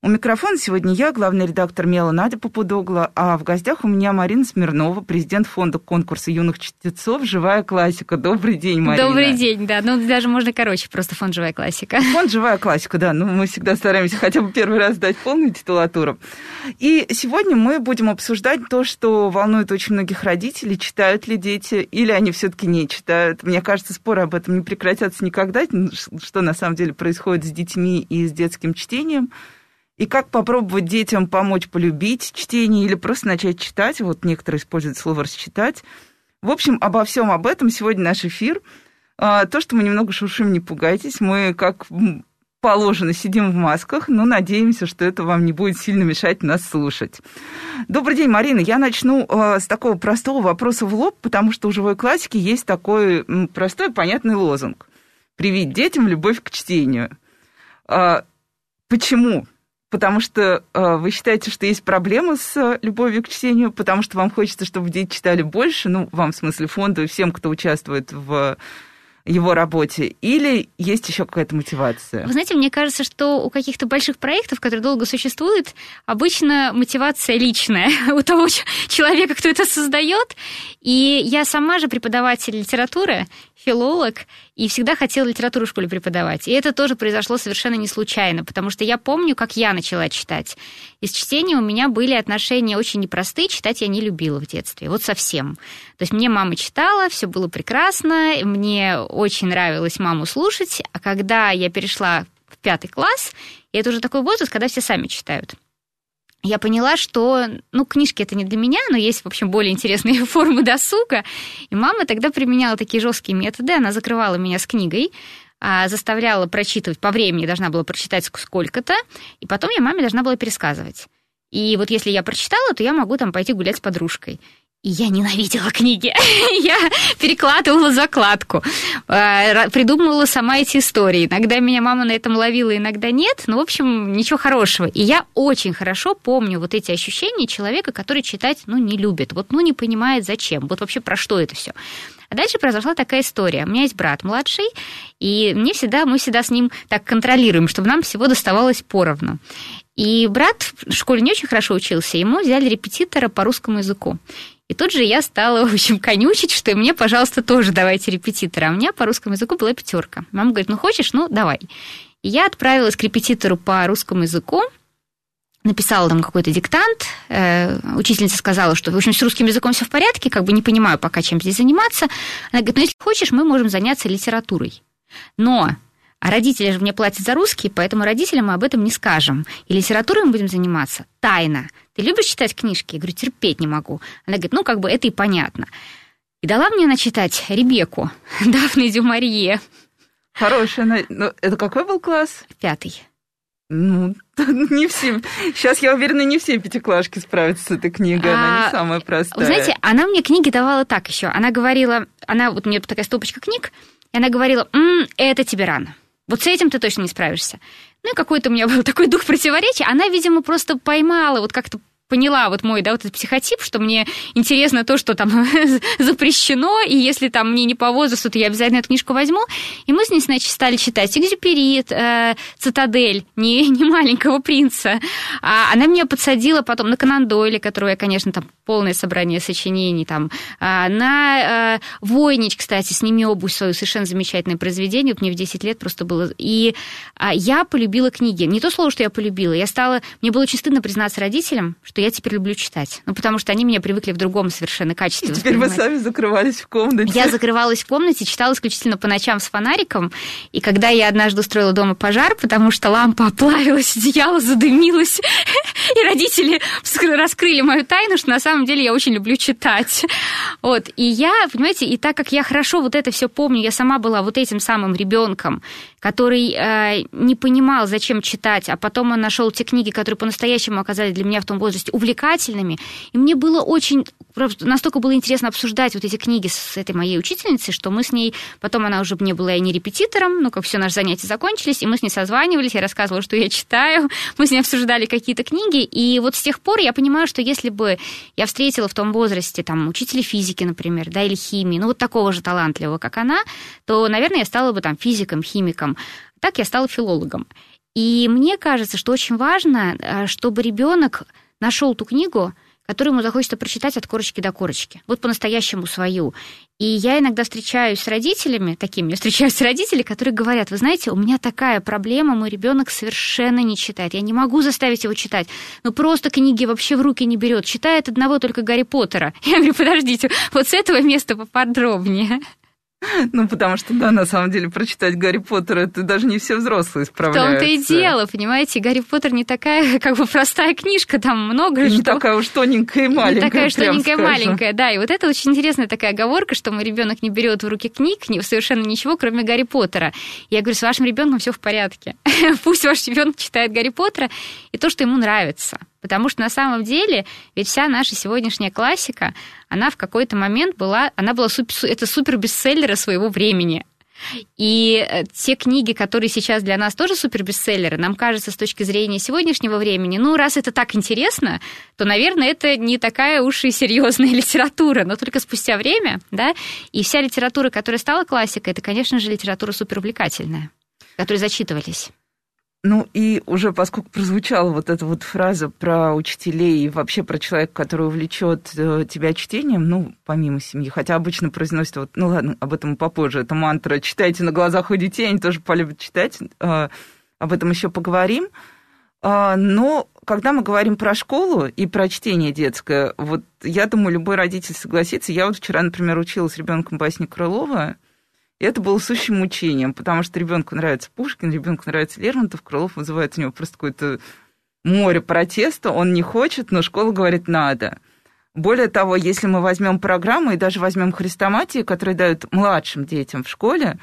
У микрофона сегодня я, главный редактор «Мела» Надя Попудогла, а в гостях у меня Марина Смирнова, президент фонда конкурса юных чтецов «Живая классика». Добрый день, Марина. Добрый день, да. Ну, даже можно короче, просто фонд «Живая классика». Фонд «Живая классика», да. Ну, мы всегда стараемся хотя бы первый раз дать полную титулатуру. И сегодня мы будем обсуждать то, что волнует очень многих родителей. Читают ли дети или они все таки не читают. Мне кажется, споры об этом не прекратятся никогда, что на самом деле происходит с детьми и с детским чтением – и как попробовать детям помочь полюбить чтение или просто начать читать. Вот некоторые используют слово «расчитать». В общем, обо всем об этом сегодня наш эфир. А, то, что мы немного шуршим, не пугайтесь. Мы, как положено, сидим в масках, но надеемся, что это вам не будет сильно мешать нас слушать. Добрый день, Марина. Я начну а, с такого простого вопроса в лоб, потому что у живой классики есть такой простой понятный лозунг. Привить детям любовь к чтению. А, почему? Потому что э, вы считаете, что есть проблемы с э, любовью к чтению, потому что вам хочется, чтобы дети читали больше, ну, вам в смысле фонду и всем, кто участвует в его работе, или есть еще какая-то мотивация? Вы знаете, мне кажется, что у каких-то больших проектов, которые долго существуют, обычно мотивация личная у того человека, кто это создает. И я сама же преподаватель литературы, филолог, и всегда хотела литературу в школе преподавать. И это тоже произошло совершенно не случайно, потому что я помню, как я начала читать. Из чтения у меня были отношения очень непростые, читать я не любила в детстве, вот совсем. То есть мне мама читала, все было прекрасно, мне очень нравилось маму слушать, а когда я перешла в пятый класс, и это уже такой возраст, когда все сами читают я поняла, что, ну, книжки это не для меня, но есть, в общем, более интересные формы досуга. И мама тогда применяла такие жесткие методы. Она закрывала меня с книгой, заставляла прочитывать по времени, должна была прочитать сколько-то, и потом я маме должна была пересказывать. И вот если я прочитала, то я могу там пойти гулять с подружкой. И я ненавидела книги. я перекладывала закладку, э, придумывала сама эти истории. Иногда меня мама на этом ловила, иногда нет. Но, в общем, ничего хорошего. И я очень хорошо помню вот эти ощущения человека, который читать, ну, не любит. Вот, ну, не понимает, зачем. Вот вообще про что это все. А дальше произошла такая история. У меня есть брат младший, и мне всегда, мы всегда с ним так контролируем, чтобы нам всего доставалось поровну. И брат в школе не очень хорошо учился, ему взяли репетитора по русскому языку. И тут же я стала, в общем, конючить, что мне, пожалуйста, тоже давайте репетитора. А у меня по русскому языку была пятерка. Мама говорит, ну хочешь, ну давай. И я отправилась к репетитору по русскому языку, написала там какой-то диктант, э, учительница сказала, что, в общем, с русским языком все в порядке, как бы не понимаю пока, чем здесь заниматься. Она говорит, ну, если хочешь, мы можем заняться литературой. Но а родители же мне платят за русский, поэтому родителям мы об этом не скажем. И литературой мы будем заниматься тайно. Ты любишь читать книжки? Я говорю, терпеть не могу. Она говорит, ну, как бы это и понятно. И дала мне начитать Ребекку, Дафны Дюмарье. Хорошая. Ну, это какой был класс? Пятый. Ну, не все. Сейчас, я уверена, не все пятиклашки справятся с этой книгой. Она не а, самая простая. Вы знаете, она мне книги давала так еще. Она говорила, она вот у нее такая стопочка книг, и она говорила, М, это тебе рано. Вот с этим ты точно не справишься. Ну и какой-то у меня был такой дух противоречия. Она, видимо, просто поймала, вот как-то поняла вот мой, да, вот этот психотип, что мне интересно то, что там запрещено, и если там мне не по возрасту, то я обязательно эту книжку возьму. И мы с ней, значит, стали читать «Экзюперит», э, «Цитадель», не, не «Маленького принца». А она меня подсадила потом на Конан Дойля, которого я, конечно, там полное собрание сочинений, там, а, на э, «Войнич», кстати, «Сними обувь» свою совершенно замечательное произведение, вот мне в 10 лет просто было. И а, я полюбила книги. Не то слово, что я полюбила, я стала... Мне было очень стыдно признаться родителям, что что я теперь люблю читать. Ну, потому что они меня привыкли в другом совершенно качестве. И теперь вы сами закрывались в комнате. Я закрывалась в комнате, читала исключительно по ночам с фонариком. И когда я однажды устроила дома пожар, потому что лампа оплавилась, одеяло задымилось, и родители раскрыли мою тайну, что на самом деле я очень люблю читать. Вот. И я, понимаете, и так как я хорошо вот это все помню, я сама была вот этим самым ребенком, который э, не понимал, зачем читать, а потом он нашел те книги, которые по-настоящему оказались для меня в том возрасте увлекательными. И мне было очень настолько было интересно обсуждать вот эти книги с этой моей учительницей, что мы с ней, потом она уже не была и не репетитором, ну, как все наши занятия закончились, и мы с ней созванивались, я рассказывала, что я читаю, мы с ней обсуждали какие-то книги, и вот с тех пор я понимаю, что если бы я встретила в том возрасте, там, учителя физики, например, да, или химии, ну, вот такого же талантливого, как она, то, наверное, я стала бы там физиком, химиком. Так я стала филологом. И мне кажется, что очень важно, э, чтобы ребенок нашел ту книгу, которую ему захочется прочитать от корочки до корочки. Вот по-настоящему свою. И я иногда встречаюсь с родителями, такими, я встречаюсь с родителями, которые говорят, вы знаете, у меня такая проблема, мой ребенок совершенно не читает. Я не могу заставить его читать. Ну, просто книги вообще в руки не берет. Читает одного только Гарри Поттера. Я говорю, подождите, вот с этого места поподробнее. Ну, потому что, да, на самом деле, прочитать Гарри Поттера, это даже не все взрослые справляются. В том-то и дело, понимаете, Гарри Поттер не такая, как бы, простая книжка, там много и что... Не такая уж тоненькая и маленькая, Не такая уж тоненькая и маленькая, да, и вот это очень интересная такая оговорка, что мой ребенок не берет в руки книг, совершенно ничего, кроме Гарри Поттера. Я говорю, с вашим ребенком все в порядке. Пусть ваш ребенок читает Гарри Поттера и то, что ему нравится. Потому что на самом деле ведь вся наша сегодняшняя классика, она в какой-то момент была, она была супер, это супер бестселлеры своего времени. И э, те книги, которые сейчас для нас тоже супер бестселлеры, нам кажется с точки зрения сегодняшнего времени, ну, раз это так интересно, то, наверное, это не такая уж и серьезная литература, но только спустя время, да, и вся литература, которая стала классикой, это, конечно же, литература супер увлекательная, которые зачитывались. Ну и уже поскольку прозвучала вот эта вот фраза про учителей и вообще про человека, который увлечет э, тебя чтением, ну, помимо семьи, хотя обычно произносят вот, ну ладно, об этом попозже, это мантра «читайте на глазах у детей», они тоже полюбят читать, э, об этом еще поговорим. Э, но когда мы говорим про школу и про чтение детское, вот я думаю, любой родитель согласится. Я вот вчера, например, училась ребенком басни Крылова, и это было сущим мучением, потому что ребенку нравится Пушкин, ребенку нравится Лермонтов, Крылов вызывает у него просто какое-то море протеста, он не хочет, но школа говорит «надо». Более того, если мы возьмем программу и даже возьмем хрестоматии, которые дают младшим детям в школе,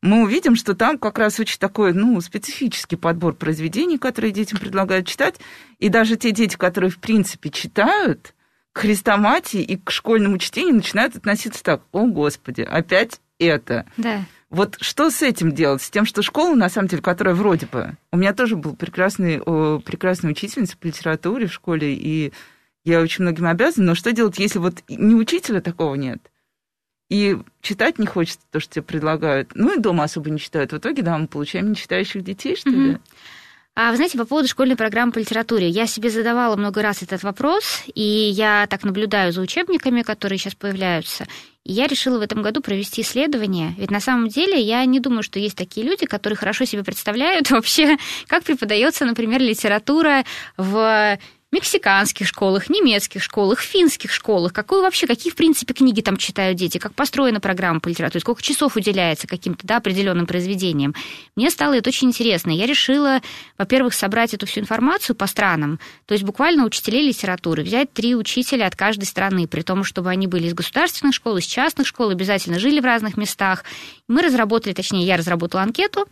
мы увидим, что там как раз очень такой, ну, специфический подбор произведений, которые детям предлагают читать. И даже те дети, которые, в принципе, читают, к хрестоматии и к школьному чтению начинают относиться так, о, Господи, опять это. Да. Вот что с этим делать? С тем, что школа, на самом деле, которая вроде бы... У меня тоже был прекрасный, о, прекрасная учительница по литературе в школе, и я очень многим обязана, но что делать, если вот ни учителя такого нет, и читать не хочется то, что тебе предлагают, ну и дома особо не читают. В итоге, да, мы получаем нечитающих детей, что ли? А вы знаете, по поводу школьной программы по литературе, я себе задавала много раз этот вопрос, и я так наблюдаю за учебниками, которые сейчас появляются, и я решила в этом году провести исследование, ведь на самом деле я не думаю, что есть такие люди, которые хорошо себе представляют вообще, как преподается, например, литература в мексиканских школах, немецких школах, финских школах, какую вообще, какие, в принципе, книги там читают дети, как построена программа по литературе, сколько часов уделяется каким-то да, определенным произведениям. Мне стало это очень интересно. Я решила, во-первых, собрать эту всю информацию по странам, то есть буквально учителей литературы, взять три учителя от каждой страны, при том, чтобы они были из государственных школ, из частных школ, обязательно жили в разных местах. Мы разработали, точнее, я разработала анкету,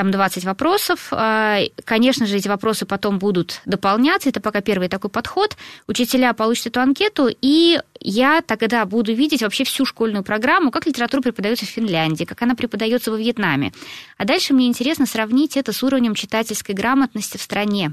там 20 вопросов. А, конечно же, эти вопросы потом будут дополняться. Это пока первый такой подход. Учителя получат эту анкету, и я тогда буду видеть вообще всю школьную программу, как литература преподается в Финляндии, как она преподается во Вьетнаме. А дальше мне интересно сравнить это с уровнем читательской грамотности в стране.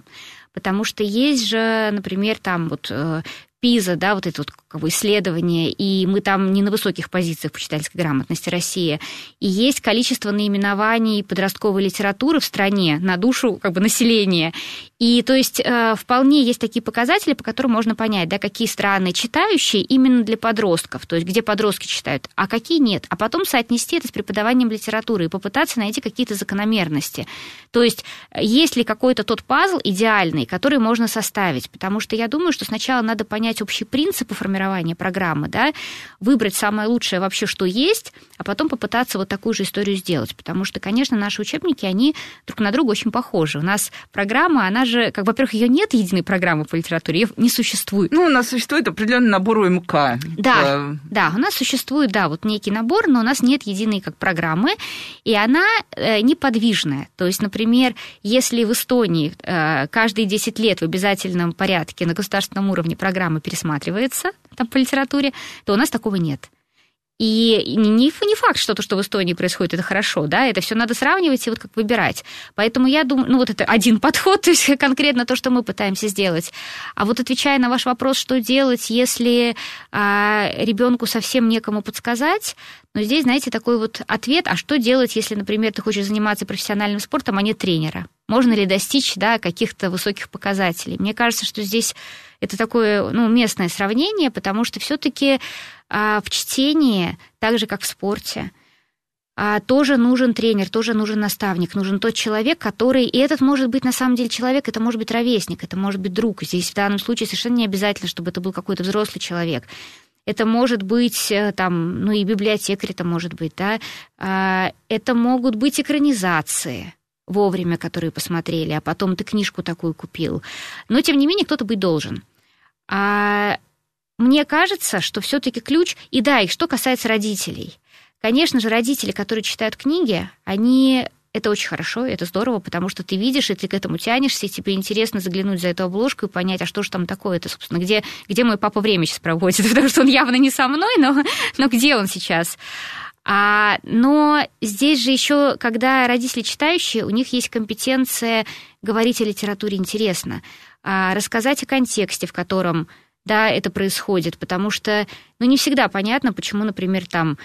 Потому что есть же, например, там вот э, ПИЗа, да, вот это вот как бы исследование, и мы там не на высоких позициях по читательской грамотности России. И есть количество наименований подростковой литературы в стране на душу как бы населения. И то есть э, вполне есть такие показатели, по которым можно понять, да, какие страны читающие именно для подростков, то есть где подростки читают, а какие нет. А потом соотнести это с преподаванием литературы и попытаться найти какие-то закономерности. То есть есть ли какой-то тот пазл идеальный, который можно составить. Потому что я думаю, что сначала надо понять общие принципы формирования формирования программы, да, выбрать самое лучшее вообще, что есть, а потом попытаться вот такую же историю сделать. Потому что, конечно, наши учебники, они друг на друга очень похожи. У нас программа, она же, как, во-первых, ее нет единой программы по литературе, ее не существует. Ну, у нас существует определенный набор УМК. Да, да, у нас существует, да, вот некий набор, но у нас нет единой как программы, и она э, неподвижная. То есть, например, если в Эстонии э, каждые 10 лет в обязательном порядке на государственном уровне программа пересматривается там, по литературе, то у нас такого нет. И не, не факт, что то, что в Эстонии происходит, это хорошо, да, это все надо сравнивать и вот как выбирать. Поэтому я думаю, ну вот это один подход, то есть конкретно то, что мы пытаемся сделать. А вот отвечая на ваш вопрос, что делать, если а, ребенку совсем некому подсказать, но здесь, знаете, такой вот ответ, а что делать, если, например, ты хочешь заниматься профессиональным спортом, а нет тренера? Можно ли достичь да, каких-то высоких показателей? Мне кажется, что здесь это такое ну, местное сравнение, потому что все-таки а, в чтении, так же как в спорте, а, тоже нужен тренер, тоже нужен наставник, нужен тот человек, который... И этот может быть на самом деле человек, это может быть ровесник, это может быть друг. Здесь в данном случае совершенно не обязательно, чтобы это был какой-то взрослый человек. Это может быть, э, там, ну и библиотекарь это может быть, да. А, это могут быть экранизации вовремя, которые посмотрели, а потом ты книжку такую купил. Но, тем не менее, кто-то быть должен. А мне кажется, что все-таки ключ, и да, и что касается родителей. Конечно же, родители, которые читают книги, они это очень хорошо, это здорово, потому что ты видишь, и ты к этому тянешься, и тебе интересно заглянуть за эту обложку и понять, а что же там такое это, собственно, где, где мой папа время сейчас проводит, потому что он явно не со мной, но, но где он сейчас? А, но здесь же еще, когда родители читающие, у них есть компетенция говорить о литературе интересно, а, рассказать о контексте, в котором да, это происходит, потому что, ну, не всегда понятно, почему, например, там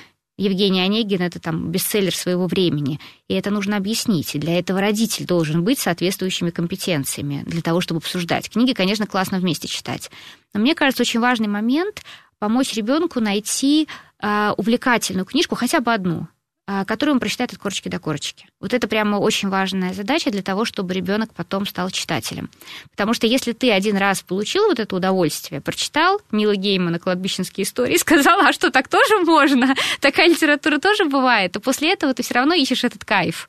Евгений Онегин — это там бестселлер своего времени, и это нужно объяснить. И для этого родитель должен быть соответствующими компетенциями для того, чтобы обсуждать. Книги, конечно, классно вместе читать. Но мне кажется, очень важный момент — помочь ребенку найти э, увлекательную книжку, хотя бы одну, а, которую он прочитает от корочки до корочки. Вот это прямо очень важная задача для того, чтобы ребенок потом стал читателем. Потому что если ты один раз получил вот это удовольствие, прочитал Нила Геймана «Кладбищенские истории», сказал, а что, так тоже можно? Такая литература тоже бывает, то после этого ты все равно ищешь этот кайф.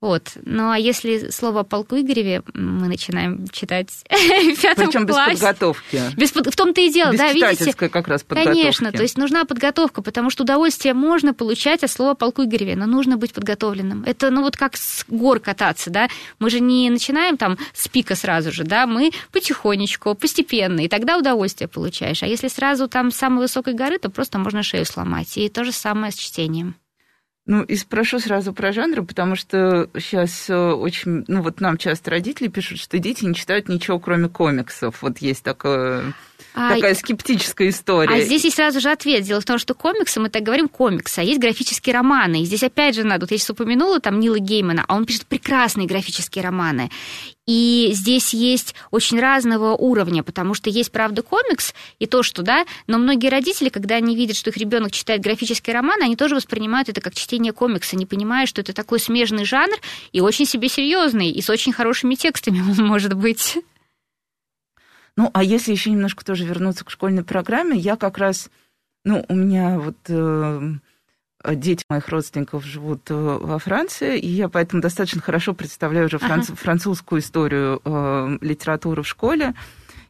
Вот. Ну а если слово о полку Игореве мы начинаем читать в пятом Причем без подготовки. Без под... В том-то и дело, без да, видите? как раз подготовки. Конечно, то есть нужна подготовка, потому что удовольствие можно получать от слова полку Игореве, но нужно быть подготовленным. Это, ну вот как с гор кататься, да? Мы же не начинаем там с пика сразу же, да? Мы потихонечку, постепенно, и тогда удовольствие получаешь. А если сразу там с самой высокой горы, то просто можно шею сломать. И то же самое с чтением. Ну, и спрошу сразу про жанры, потому что сейчас э, очень... Ну, вот нам часто родители пишут, что дети не читают ничего, кроме комиксов. Вот есть такое... А, такая скептическая история. А здесь есть сразу же ответ. Дело в том, что комиксы, мы так говорим комиксы, а есть графические романы. И здесь опять же надо, вот я сейчас упомянула там Нила Геймана, а он пишет прекрасные графические романы. И здесь есть очень разного уровня, потому что есть, правда, комикс и то, что, да, но многие родители, когда они видят, что их ребенок читает графический роман, они тоже воспринимают это как чтение комикса, не понимая, что это такой смежный жанр и очень себе серьезный, и с очень хорошими текстами, может быть. Ну, а если еще немножко тоже вернуться к школьной программе, я как раз, ну, у меня вот э, дети моих родственников живут э, во Франции, и я поэтому достаточно хорошо представляю уже франц, ага. французскую историю э, литературы в школе.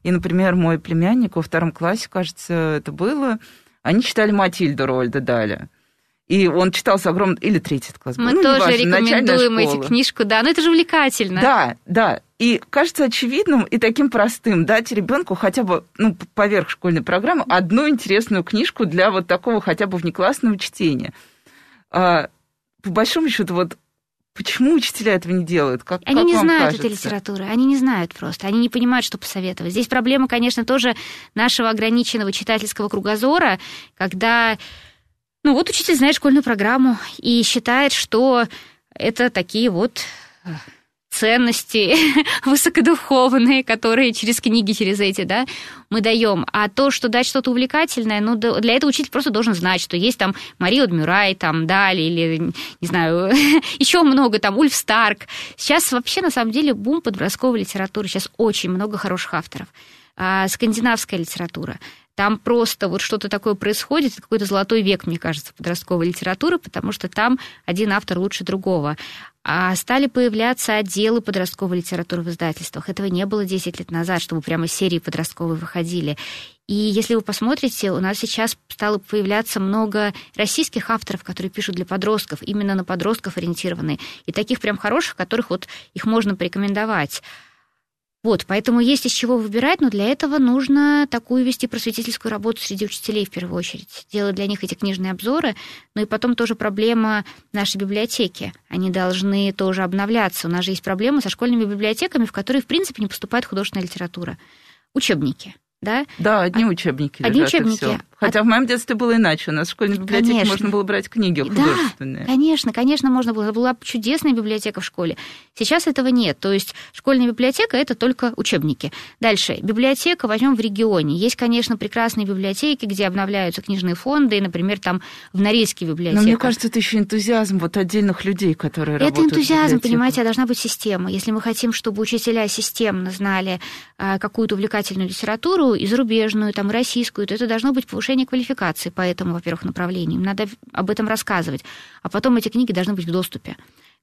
И, например, мой племянник во втором классе, кажется, это было, они читали Матильду Рольда Даля. И он читал с огромным... Или третий класс. Мы ну, тоже важно, рекомендуем эти книжку, да, но это же увлекательно. Да, да. И кажется очевидным и таким простым дать ребенку хотя бы, ну, поверх школьной программы, одну интересную книжку для вот такого хотя бы внеклассного чтения. А, по большому счету, вот Почему учителя этого не делают? Как, они как не знают кажется? этой литературы, они не знают просто, они не понимают, что посоветовать. Здесь проблема, конечно, тоже нашего ограниченного читательского кругозора, когда ну вот учитель знает школьную программу и считает, что это такие вот э, ценности высокодуховные, которые через книги, через эти, да, мы даем. А то, что дать что-то увлекательное, ну, для этого учитель просто должен знать, что есть там Мария Дмюрай, там, Дали, или, не знаю, еще много, там, Ульф Старк. Сейчас вообще, на самом деле, бум подростковой литературы. Сейчас очень много хороших авторов. А, скандинавская литература Там просто вот что-то такое происходит, это какой-то золотой век, мне кажется, подростковой литературы, потому что там один автор лучше другого. А стали появляться отделы подростковой литературы в издательствах. Этого не было 10 лет назад, чтобы прямо серии подростковые выходили. И если вы посмотрите, у нас сейчас стало появляться много российских авторов, которые пишут для подростков, именно на подростков ориентированные. И таких прям хороших, которых вот их можно порекомендовать. Вот, поэтому есть из чего выбирать, но для этого нужно такую вести просветительскую работу среди учителей в первую очередь. Делать для них эти книжные обзоры, ну и потом тоже проблема нашей библиотеки. Они должны тоже обновляться. У нас же есть проблема со школьными библиотеками, в которые, в принципе, не поступает художественная литература. Учебники да? Да, одни учебники. Одни лежат, учебники. Хотя а... в моем детстве было иначе. У нас в школьной библиотеке конечно. можно было брать книги художественные. Да, конечно, конечно, можно было. Это была чудесная библиотека в школе. Сейчас этого нет. То есть школьная библиотека это только учебники. Дальше. Библиотека возьмем в регионе. Есть, конечно, прекрасные библиотеки, где обновляются книжные фонды, и, например, там в Норильске библиотека. Но мне кажется, это еще энтузиазм вот отдельных людей, которые это работают. Это энтузиазм, понимаете, а должна быть система. Если мы хотим, чтобы учителя системно знали а, какую-то увлекательную литературу и зарубежную, там, российскую, то это должно быть повышение повышение квалификации по этому, во-первых, направлению. Им надо об этом рассказывать. А потом эти книги должны быть в доступе.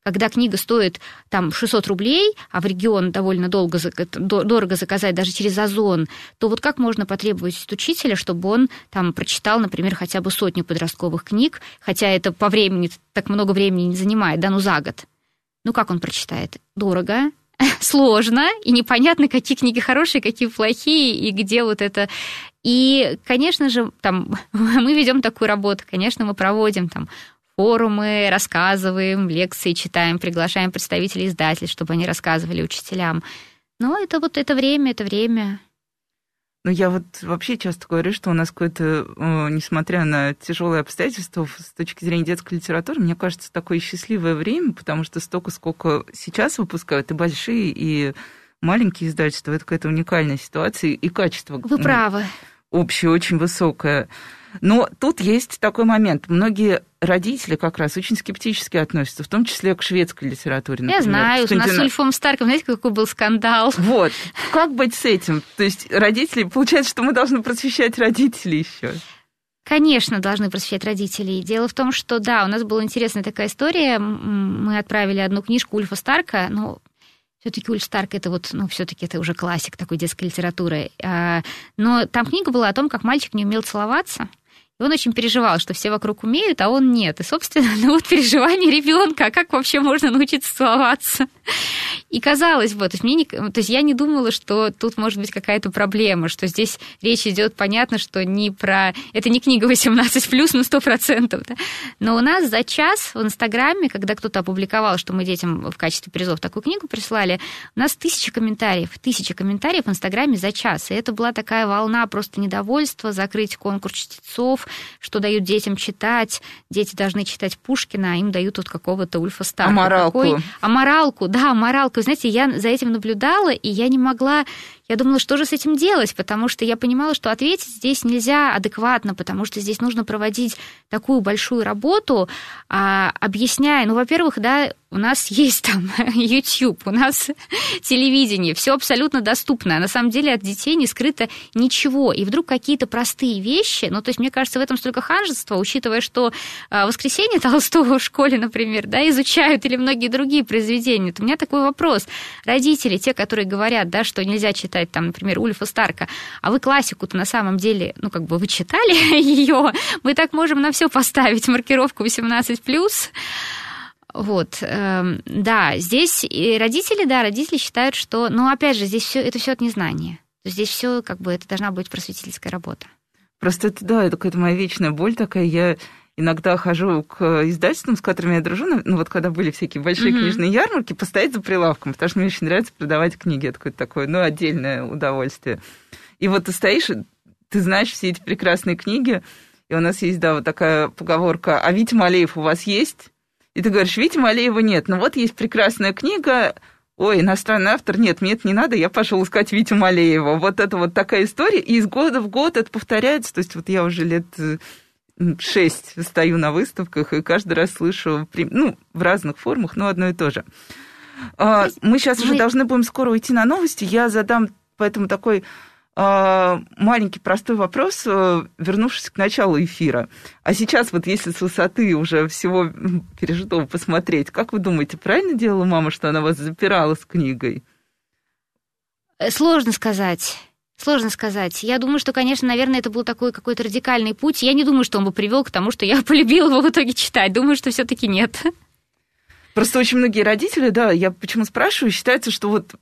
Когда книга стоит там 600 рублей, а в регион довольно долго, дорого заказать даже через Озон, то вот как можно потребовать от учителя, чтобы он там прочитал, например, хотя бы сотню подростковых книг, хотя это по времени так много времени не занимает, да, ну за год. Ну как он прочитает? Дорого, сложно, и непонятно, какие книги хорошие, какие плохие, и где вот это... И, конечно же, там, мы ведем такую работу, конечно, мы проводим там форумы, рассказываем, лекции читаем, приглашаем представителей издательств, чтобы они рассказывали учителям. Но это вот это время, это время. Ну, я вот вообще часто говорю, что у нас какое-то, несмотря на тяжелые обстоятельства, с точки зрения детской литературы, мне кажется, такое счастливое время, потому что столько, сколько сейчас выпускают, и большие, и маленькие издательства, это какая-то уникальная ситуация, и качество. Вы правы. Общее очень высокое. Но тут есть такой момент. Многие родители как раз очень скептически относятся, в том числе к шведской литературе. Например. Я знаю, у нас с Ульфом Старком, знаете, какой был скандал? Вот. Как быть с этим? То есть родители, получается, что мы должны просвещать родителей еще. Конечно, должны просвещать родителей. Дело в том, что да, у нас была интересная такая история. Мы отправили одну книжку Ульфа Старка, но все-таки Ульф Старк это вот, ну, все-таки это уже классик такой детской литературы. А, но там книга была о том, как мальчик не умел целоваться. И он очень переживал, что все вокруг умеют, а он нет. И, собственно, ну вот переживание ребенка, а как вообще можно научиться целоваться? И казалось бы, то есть, мне не, то есть я не думала, что тут может быть какая-то проблема, что здесь речь идет, понятно, что не про... Это не книга 18+, плюс на 100%. Да? Но у нас за час в Инстаграме, когда кто-то опубликовал, что мы детям в качестве призов такую книгу прислали, у нас тысяча комментариев, тысяча комментариев в Инстаграме за час. И это была такая волна просто недовольства, закрыть конкурс чтецов, что дают детям читать. Дети должны читать Пушкина, а им дают вот какого-то Ульфа Старка. Аморалку. Какой... Аморалку, да, аморалку. Знаете, я за этим наблюдала, и я не могла я думала, что же с этим делать, потому что я понимала, что ответить здесь нельзя адекватно, потому что здесь нужно проводить такую большую работу, а, объясняя, ну, во-первых, да, у нас есть там YouTube, у нас телевидение, все абсолютно доступно. А на самом деле от детей не скрыто ничего. И вдруг какие-то простые вещи, ну, то есть, мне кажется, в этом столько ханжества, учитывая, что а, «Воскресенье Толстого» в школе, например, да, изучают или многие другие произведения. Вот у меня такой вопрос. Родители, те, которые говорят, да, что нельзя читать читать, там, например, Ульфа Старка, а вы классику-то на самом деле, ну, как бы вы читали ее, мы так можем на все поставить маркировку 18+, вот, э, да, здесь и родители, да, родители считают, что, ну, опять же, здесь все это все от незнания. Здесь все, как бы, это должна быть просветительская работа. Просто это, да, это какая-то моя вечная боль такая. Я иногда хожу к издательствам, с которыми я дружу, ну вот когда были всякие большие mm-hmm. книжные ярмарки, постоять за прилавком, потому что мне очень нравится продавать книги, это какое-то такое, ну, отдельное удовольствие. И вот ты стоишь, ты знаешь все эти прекрасные книги, и у нас есть, да, вот такая поговорка, а Витя Малеев у вас есть? И ты говоришь, Витя Малеева нет, но вот есть прекрасная книга, ой, иностранный автор, нет, мне это не надо, я пошел искать Витю Малеева. Вот это вот такая история, и из года в год это повторяется, то есть вот я уже лет э, шесть стою на выставках и каждый раз слышу, ну, в разных формах, но одно и то же. А, мы сейчас уже должны будем скоро уйти на новости. Я задам поэтому такой а, маленький простой вопрос, э, вернувшись к началу эфира. А сейчас вот если с высоты уже всего пережитого посмотреть, как вы думаете, правильно делала мама, что она вас запирала с книгой? Э, сложно сказать. Сложно сказать. Я думаю, что, конечно, наверное, это был такой какой-то радикальный путь. Я не думаю, что он бы привел к тому, что я полюбила его в итоге читать. Думаю, что все-таки нет. Просто очень многие родители, да, я почему спрашиваю, считается, что вот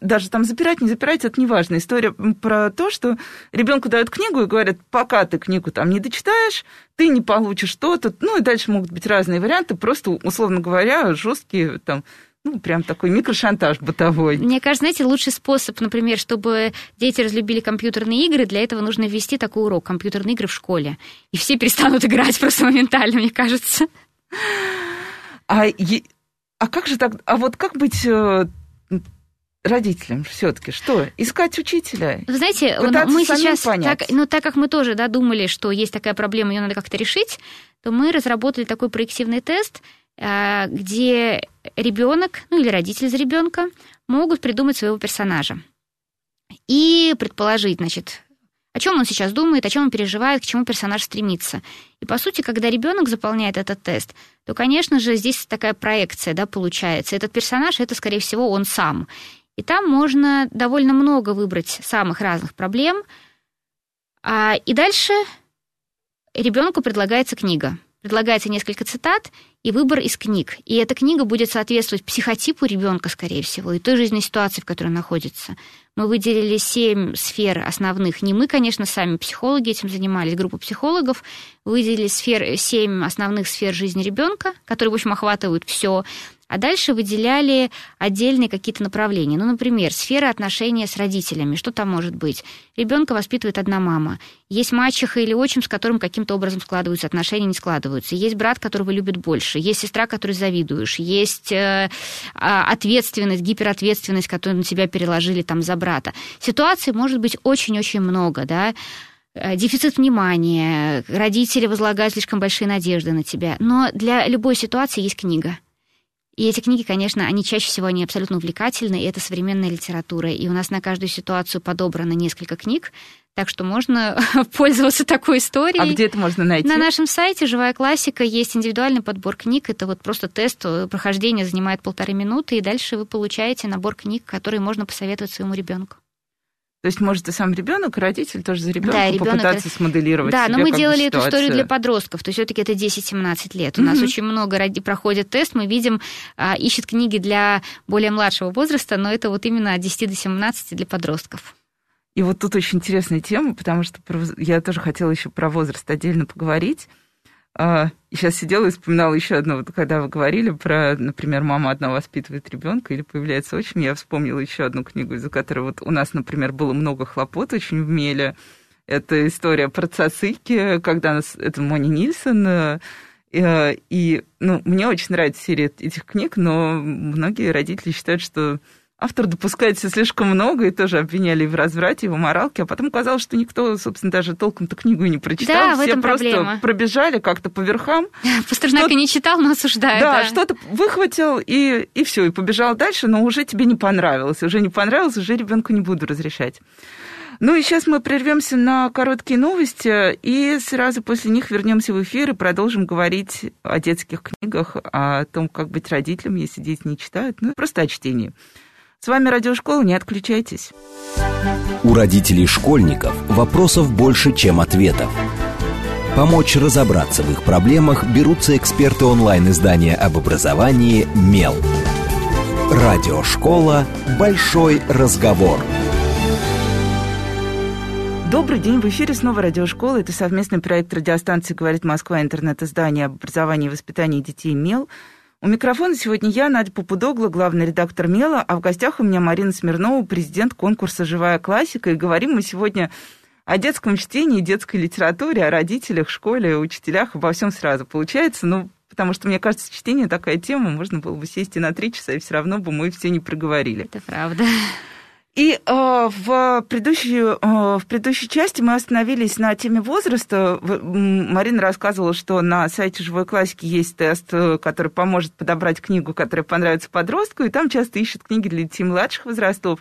даже там запирать, не запирать, это не важно. История про то, что ребенку дают книгу и говорят, пока ты книгу там не дочитаешь, ты не получишь что-то. Ну и дальше могут быть разные варианты, просто, условно говоря, жесткие там ну, прям такой микрошантаж бытовой. Мне кажется, знаете, лучший способ, например, чтобы дети разлюбили компьютерные игры, для этого нужно ввести такой урок компьютерные игры в школе. И все перестанут играть просто моментально, мне кажется. А, а как же так? А вот как быть э, родителям все-таки что? Искать учителя? Вы знаете, мы сейчас, так, ну, так как мы тоже да, думали, что есть такая проблема, ее надо как-то решить, то мы разработали такой проективный тест, где ребенок, ну или родитель за ребенка могут придумать своего персонажа и предположить, значит, о чем он сейчас думает, о чем он переживает, к чему персонаж стремится. И по сути, когда ребенок заполняет этот тест, то, конечно же, здесь такая проекция, да, получается. Этот персонаж это, скорее всего, он сам. И там можно довольно много выбрать самых разных проблем. А, и дальше ребенку предлагается книга. Предлагается несколько цитат и выбор из книг. И эта книга будет соответствовать психотипу ребенка, скорее всего, и той жизненной ситуации, в которой он находится. Мы выделили семь сфер основных. Не мы, конечно, сами психологи этим занимались, группа психологов. Выделили сфер, семь основных сфер жизни ребенка, которые, в общем, охватывают все а дальше выделяли отдельные какие-то направления. Ну, например, сфера отношения с родителями. Что там может быть? Ребенка воспитывает одна мама. Есть мачеха или отчим, с которым каким-то образом складываются отношения, не складываются. Есть брат, которого любит больше. Есть сестра, которой завидуешь. Есть э, а, ответственность, гиперответственность, которую на тебя переложили там за брата. Ситуаций может быть очень-очень много, да э, дефицит внимания, родители возлагают слишком большие надежды на тебя. Но для любой ситуации есть книга. И эти книги, конечно, они чаще всего они абсолютно увлекательны, и это современная литература. И у нас на каждую ситуацию подобрано несколько книг, так что можно пользоваться такой историей. А где это можно найти? На нашем сайте «Живая классика» есть индивидуальный подбор книг. Это вот просто тест, э, прохождение занимает полторы минуты, и дальше вы получаете набор книг, которые можно посоветовать своему ребенку. То есть, может, и сам ребенок, и родитель тоже за ребенка да, ребенок... попытаться смоделировать. Да, но мы делали эту историю для подростков, то есть все-таки это 10-17 лет. У mm-hmm. нас очень много роди... проходит тест, мы видим, а, ищет книги для более младшего возраста, но это вот именно от 10 до 17 для подростков. И вот тут очень интересная тема, потому что я тоже хотела еще про возраст отдельно поговорить. А, и сейчас сидела и вспоминала еще одно, вот когда вы говорили про, например, мама одна воспитывает ребенка или появляется очень, я вспомнила еще одну книгу, из-за которой вот у нас, например, было много хлопот очень в Меле. Это история про цацики, когда нас, это Мони Нильсон, э, и, ну, мне очень нравится серия этих книг, но многие родители считают, что автор допускает все слишком много, и тоже обвиняли в разврате, и в моралке, а потом казалось, что никто, собственно, даже толком-то книгу не прочитал. Да, все в этом просто проблема. пробежали как-то по верхам. Пастернак и не читал, но осуждает. Да, да. что-то выхватил, и, и все, и побежал дальше, но уже тебе не понравилось. Уже не понравилось, уже ребенку не буду разрешать. Ну и сейчас мы прервемся на короткие новости, и сразу после них вернемся в эфир и продолжим говорить о детских книгах, о том, как быть родителем, если дети не читают, ну просто о чтении. С вами Радиошкола, не отключайтесь. У родителей школьников вопросов больше, чем ответов. Помочь разобраться в их проблемах берутся эксперты онлайн-издания об образовании «Мел». Радиошкола «Большой разговор». Добрый день, в эфире снова Радиошкола. Это совместный проект радиостанции «Говорит Москва», интернет-издание об образовании и воспитании детей «Мел». У микрофона сегодня я, Надя Попудогла, главный редактор «Мела», а в гостях у меня Марина Смирнова, президент конкурса «Живая классика». И говорим мы сегодня о детском чтении, детской литературе, о родителях, школе, учителях, обо всем сразу получается. Ну, потому что, мне кажется, чтение такая тема, можно было бы сесть и на три часа, и все равно бы мы все не проговорили. Это правда. И э, в, предыдущей, э, в предыдущей части мы остановились на теме возраста. Марина рассказывала, что на сайте живой классики есть тест, э, который поможет подобрать книгу, которая понравится подростку, и там часто ищут книги для детей младших возрастов.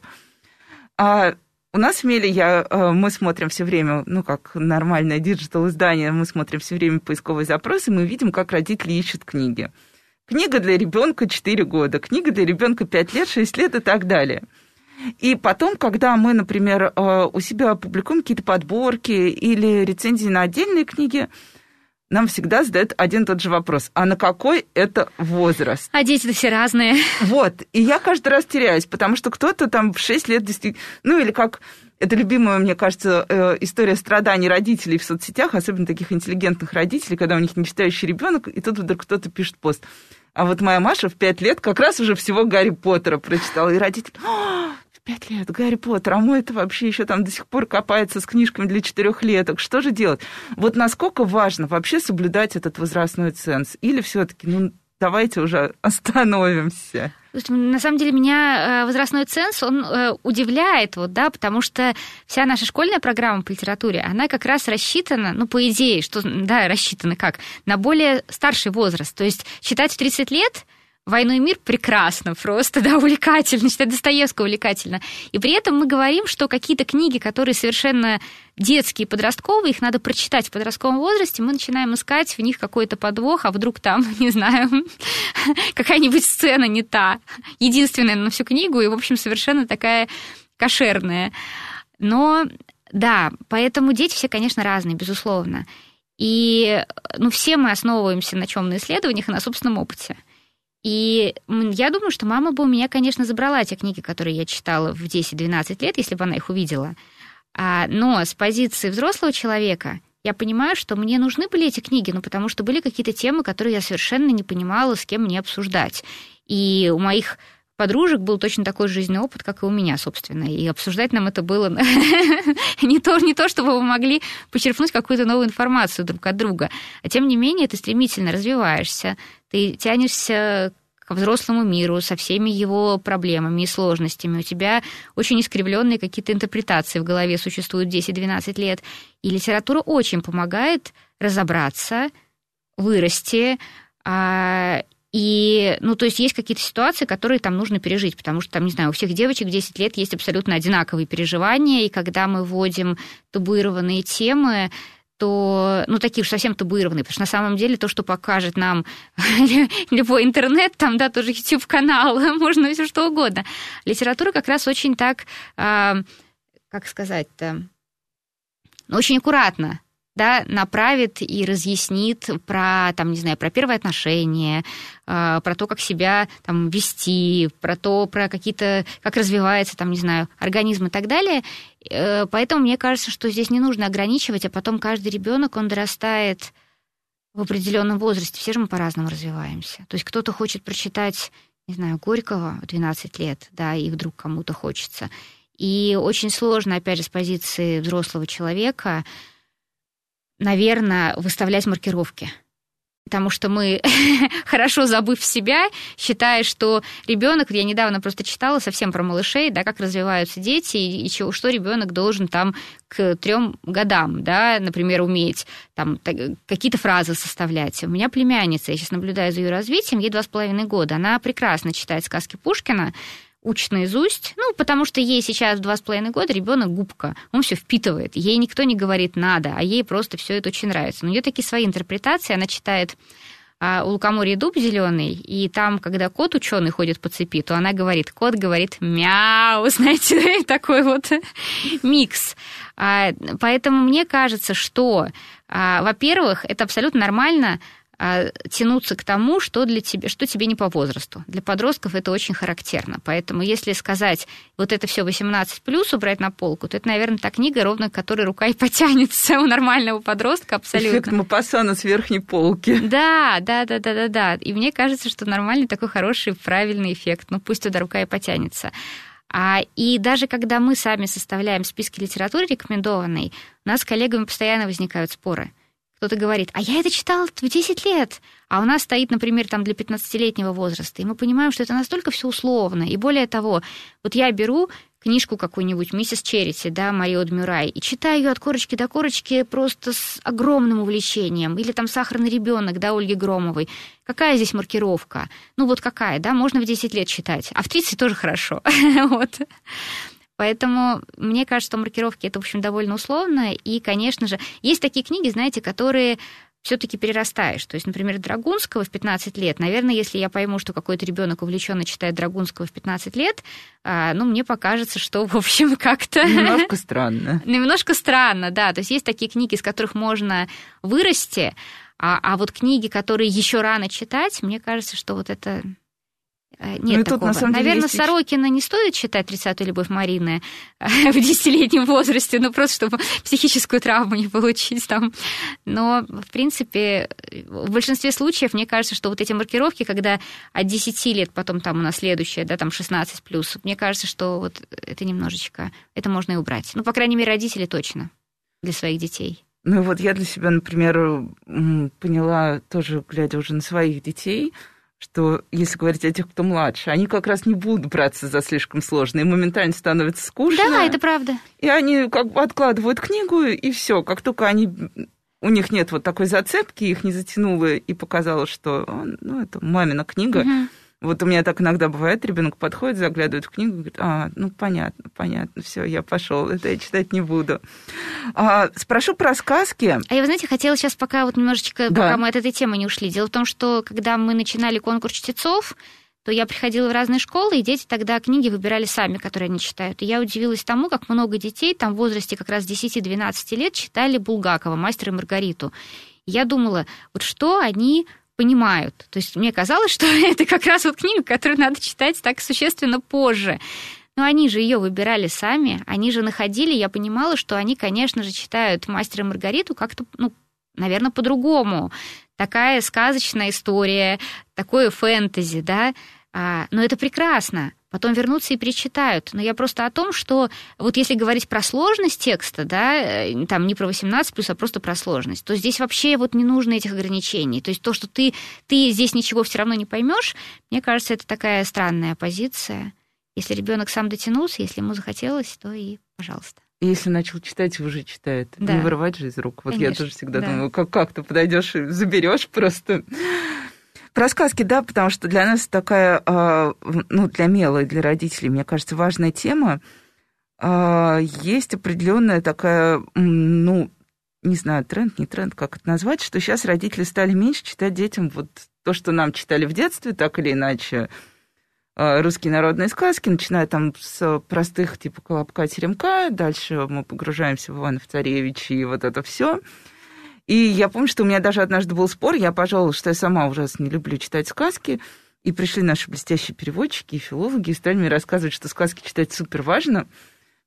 А у нас в Меле я, э, мы смотрим все время, ну, как нормальное digital-издание, мы смотрим все время поисковые запросы, мы видим, как родители ищут книги. Книга для ребенка 4 года, книга для ребенка 5 лет, 6 лет и так далее. И потом, когда мы, например, э, у себя публикуем какие-то подборки или рецензии на отдельные книги, нам всегда задают один и тот же вопрос. А на какой это возраст? А дети-то все разные. Вот. И я каждый раз теряюсь, потому что кто-то там в 6 лет действительно... Ну, или как... Это любимая, мне кажется, э, история страданий родителей в соцсетях, особенно таких интеллигентных родителей, когда у них нечитающий ребенок, и тут вдруг кто-то пишет пост. А вот моя Маша в 5 лет как раз уже всего Гарри Поттера прочитала. И родитель, пять лет, Гарри Поттер, а мой это вообще еще там до сих пор копается с книжками для четырехлеток. Что же делать? Вот насколько важно вообще соблюдать этот возрастной ценз? Или все-таки, ну, давайте уже остановимся? На самом деле меня э, возрастной ценз, он э, удивляет, вот, да, потому что вся наша школьная программа по литературе, она как раз рассчитана, ну, по идее, что, да, рассчитана как, на более старший возраст. То есть читать в 30 лет – «Войну и мир» прекрасно, просто, да, увлекательно, читать Достоевского увлекательно. И при этом мы говорим, что какие-то книги, которые совершенно детские, подростковые, их надо прочитать в подростковом возрасте, мы начинаем искать в них какой-то подвох, а вдруг там, не знаю, какая-нибудь сцена не та, единственная на всю книгу, и, в общем, совершенно такая кошерная. Но, да, поэтому дети все, конечно, разные, безусловно. И, ну, все мы основываемся на чем на исследованиях и на собственном опыте. И я думаю, что мама бы у меня, конечно, забрала те книги, которые я читала в 10-12 лет, если бы она их увидела. А, но с позиции взрослого человека я понимаю, что мне нужны были эти книги, ну, потому что были какие-то темы, которые я совершенно не понимала, с кем мне обсуждать. И у моих подружек был точно такой жизненный опыт, как и у меня, собственно. И обсуждать нам это было не то, не то, чтобы вы могли почерпнуть какую-то новую информацию друг от друга. А тем не менее, ты стремительно развиваешься, ты тянешься к взрослому миру со всеми его проблемами и сложностями. У тебя очень искривленные какие-то интерпретации в голове существуют 10-12 лет. И литература очень помогает разобраться, вырасти. А, и, ну, то есть есть какие-то ситуации, которые там нужно пережить, потому что, там, не знаю, у всех девочек в 10 лет есть абсолютно одинаковые переживания, и когда мы вводим табуированные темы, то, ну, такие уж совсем табуированные, потому что на самом деле то, что покажет нам любой интернет, там, да, тоже YouTube-канал, можно все что угодно. Литература как раз очень так, э, как сказать-то, ну, очень аккуратно да, направит и разъяснит про, там, не знаю, про первые отношения, э, про то, как себя там вести, про то, про какие-то, как развивается, там, не знаю, организм и так далее. Э, поэтому мне кажется, что здесь не нужно ограничивать, а потом каждый ребенок, он дорастает в определенном возрасте. Все же мы по-разному развиваемся. То есть кто-то хочет прочитать, не знаю, Горького в 12 лет, да, и вдруг кому-то хочется. И очень сложно, опять же, с позиции взрослого человека наверное, выставлять маркировки. Потому что мы, хорошо забыв себя, считая, что ребенок, я недавно просто читала совсем про малышей, да, как развиваются дети, и, и что, что ребенок должен там к трем годам, да, например, уметь там какие-то фразы составлять. У меня племянница, я сейчас наблюдаю за ее развитием, ей два с половиной года, она прекрасно читает сказки Пушкина, учит наизусть, ну, потому что ей сейчас два с половиной года ребенок губка, он все впитывает, ей никто не говорит надо, а ей просто все это очень нравится. Но у нее такие свои интерпретации, она читает а, у лукоморья дуб зеленый, и там, когда кот ученый ходит по цепи, то она говорит, кот говорит мяу, знаете, такой вот микс. А, поэтому мне кажется, что, а, во-первых, это абсолютно нормально тянуться к тому, что для тебя, что тебе не по возрасту. Для подростков это очень характерно. Поэтому если сказать, вот это все 18 плюс убрать на полку, то это, наверное, та книга, ровно к которой рука и потянется у нормального подростка абсолютно. Эффект Мапассана с верхней полки. Да, да, да, да, да, да. И мне кажется, что нормальный такой хороший, правильный эффект. Ну, пусть туда рука и потянется. А, и даже когда мы сами составляем списки литературы рекомендованной, у нас с коллегами постоянно возникают споры – кто-то говорит, а я это читал в 10 лет, а у нас стоит, например, там для 15-летнего возраста, и мы понимаем, что это настолько все условно. И более того, вот я беру книжку какую-нибудь «Миссис Черити», да, Марио Дмюрай, и читаю ее от корочки до корочки просто с огромным увлечением. Или там «Сахарный ребенок», да, Ольги Громовой. Какая здесь маркировка? Ну вот какая, да, можно в 10 лет читать, а в 30 тоже хорошо. вот. Поэтому мне кажется, что маркировки это, в общем, довольно условно. И, конечно же, есть такие книги, знаете, которые все-таки перерастаешь. То есть, например, Драгунского в 15 лет, наверное, если я пойму, что какой-то ребенок увлеченно читает Драгунского в 15 лет, а, ну, мне покажется, что, в общем, как-то... Немножко странно. Немножко странно, да. То есть есть такие книги, из которых можно вырасти, а, а вот книги, которые еще рано читать, мне кажется, что вот это нет ну, такого. Тут, на самом деле, Наверное, есть... Сорокина не стоит читать «30-ю любовь Марины» в десятилетнем возрасте, ну, просто чтобы психическую травму не получить там. Но, в принципе, в большинстве случаев, мне кажется, что вот эти маркировки, когда от 10 лет, потом там у нас следующее, да, там 16 плюс, мне кажется, что вот это немножечко, это можно и убрать. Ну, по крайней мере, родители точно для своих детей. Ну, вот я для себя, например, поняла, тоже глядя уже на своих детей, что если говорить о тех, кто младше, они как раз не будут браться за слишком сложные, моментально становится скучно. Да, это правда. И они как бы откладывают книгу, и все. Как только они у них нет вот такой зацепки, их не затянуло и показало, что ну, это мамина книга. Угу вот у меня так иногда бывает, ребенок подходит, заглядывает в книгу говорит, а, ну понятно, понятно, все, я пошел, это я читать не буду. А, спрошу про сказки. А я, вы знаете, хотела сейчас пока вот немножечко, да. пока мы от этой темы не ушли. Дело в том, что когда мы начинали конкурс чтецов, то я приходила в разные школы, и дети тогда книги выбирали сами, которые они читают. И я удивилась тому, как много детей там в возрасте как раз 10-12 лет читали Булгакова, «Мастера и Маргариту». я думала, вот что они понимают. То есть мне казалось, что это как раз вот книга, которую надо читать так существенно позже. Но они же ее выбирали сами, они же находили, я понимала, что они, конечно же, читают «Мастера и Маргариту» как-то, ну, наверное, по-другому. Такая сказочная история, такое фэнтези, да, а, но это прекрасно потом вернутся и перечитают. Но я просто о том, что вот если говорить про сложность текста, да, э, там не про 18 плюс, а просто про сложность, то здесь вообще вот не нужно этих ограничений. То есть то, что ты, ты здесь ничего все равно не поймешь, мне кажется, это такая странная позиция. Если ребенок сам дотянулся, если ему захотелось, то и пожалуйста. И если начал читать, уже читает. Да. Не вырывать же из рук. Вот Конечно, я тоже всегда да. думаю, как, как ты подойдешь и заберешь просто. Про сказки, да, потому что для нас такая, а, ну, для Мела и для родителей, мне кажется, важная тема. А, есть определенная такая, ну, не знаю, тренд, не тренд, как это назвать, что сейчас родители стали меньше читать детям вот то, что нам читали в детстве, так или иначе, а, русские народные сказки, начиная там с простых типа «Колобка теремка», дальше мы погружаемся в Ивана Царевича и вот это все. И я помню, что у меня даже однажды был спор, я пожаловалась, что я сама ужасно не люблю читать сказки, и пришли наши блестящие переводчики и филологи, и стали мне рассказывать, что сказки читать супер важно.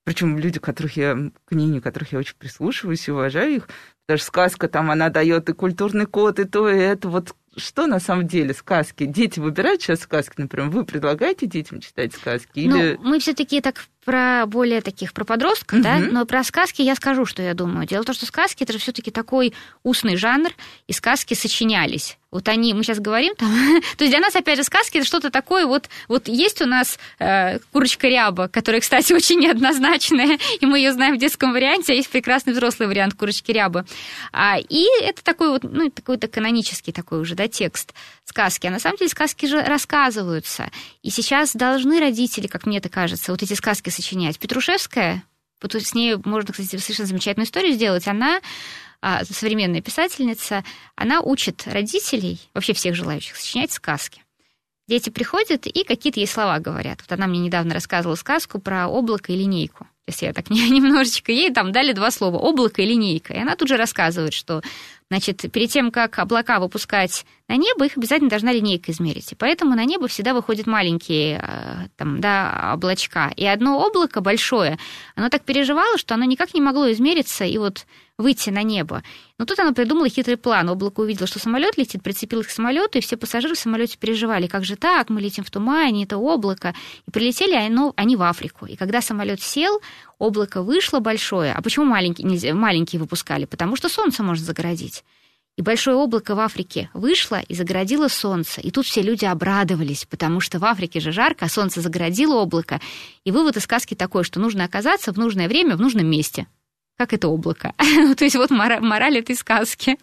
Причем люди, которых я, книги, которых я очень прислушиваюсь и уважаю их, потому что сказка там, она дает и культурный код, и то, и это. Вот что на самом деле сказки? Дети выбирают сейчас сказки, например, вы предлагаете детям читать сказки? Ну, или... Ну, мы все-таки так про более таких, про подростков, угу. да, но про сказки я скажу, что я думаю. Дело в том, что сказки это же все-таки такой устный жанр, и сказки сочинялись. Вот они, мы сейчас говорим там, то есть для нас, опять же, сказки это что-то такое, вот, вот есть у нас э, курочка ряба, которая, кстати, очень неоднозначная, и мы ее знаем в детском варианте, а есть прекрасный взрослый вариант курочки ряба. А, и это такой вот, ну, такой-то канонический такой уже, да, текст сказки. А на самом деле сказки же рассказываются. И сейчас должны родители, как мне это кажется, вот эти сказки сочинять. Петрушевская, вот с ней можно, кстати, совершенно замечательную историю сделать. Она а, современная писательница, она учит родителей, вообще всех желающих, сочинять сказки. Дети приходят и какие-то ей слова говорят. Вот она мне недавно рассказывала сказку про облако и линейку. Если я так немножечко ей там дали два слова облако и линейка. И она тут же рассказывает, что Значит, перед тем, как облака выпускать на небо, их обязательно должна линейка измерить. И поэтому на небо всегда выходят маленькие э, там, да, облачка. И одно облако большое, оно так переживало, что оно никак не могло измериться и вот выйти на небо. Но тут она придумала хитрый план. Облако увидело, что самолет летит, прицепилось к самолету, и все пассажиры в самолете переживали, как же так, мы летим в тумане, это облако. И прилетели они, они в Африку. И когда самолет сел, облако вышло большое. А почему маленькие, маленькие выпускали? Потому что солнце может загородить. И большое облако в Африке вышло и загородило солнце. И тут все люди обрадовались, потому что в Африке же жарко, а солнце загородило облако. И вывод из сказки такой, что нужно оказаться в нужное время в нужном месте. Как это облако. То есть вот мораль этой сказки.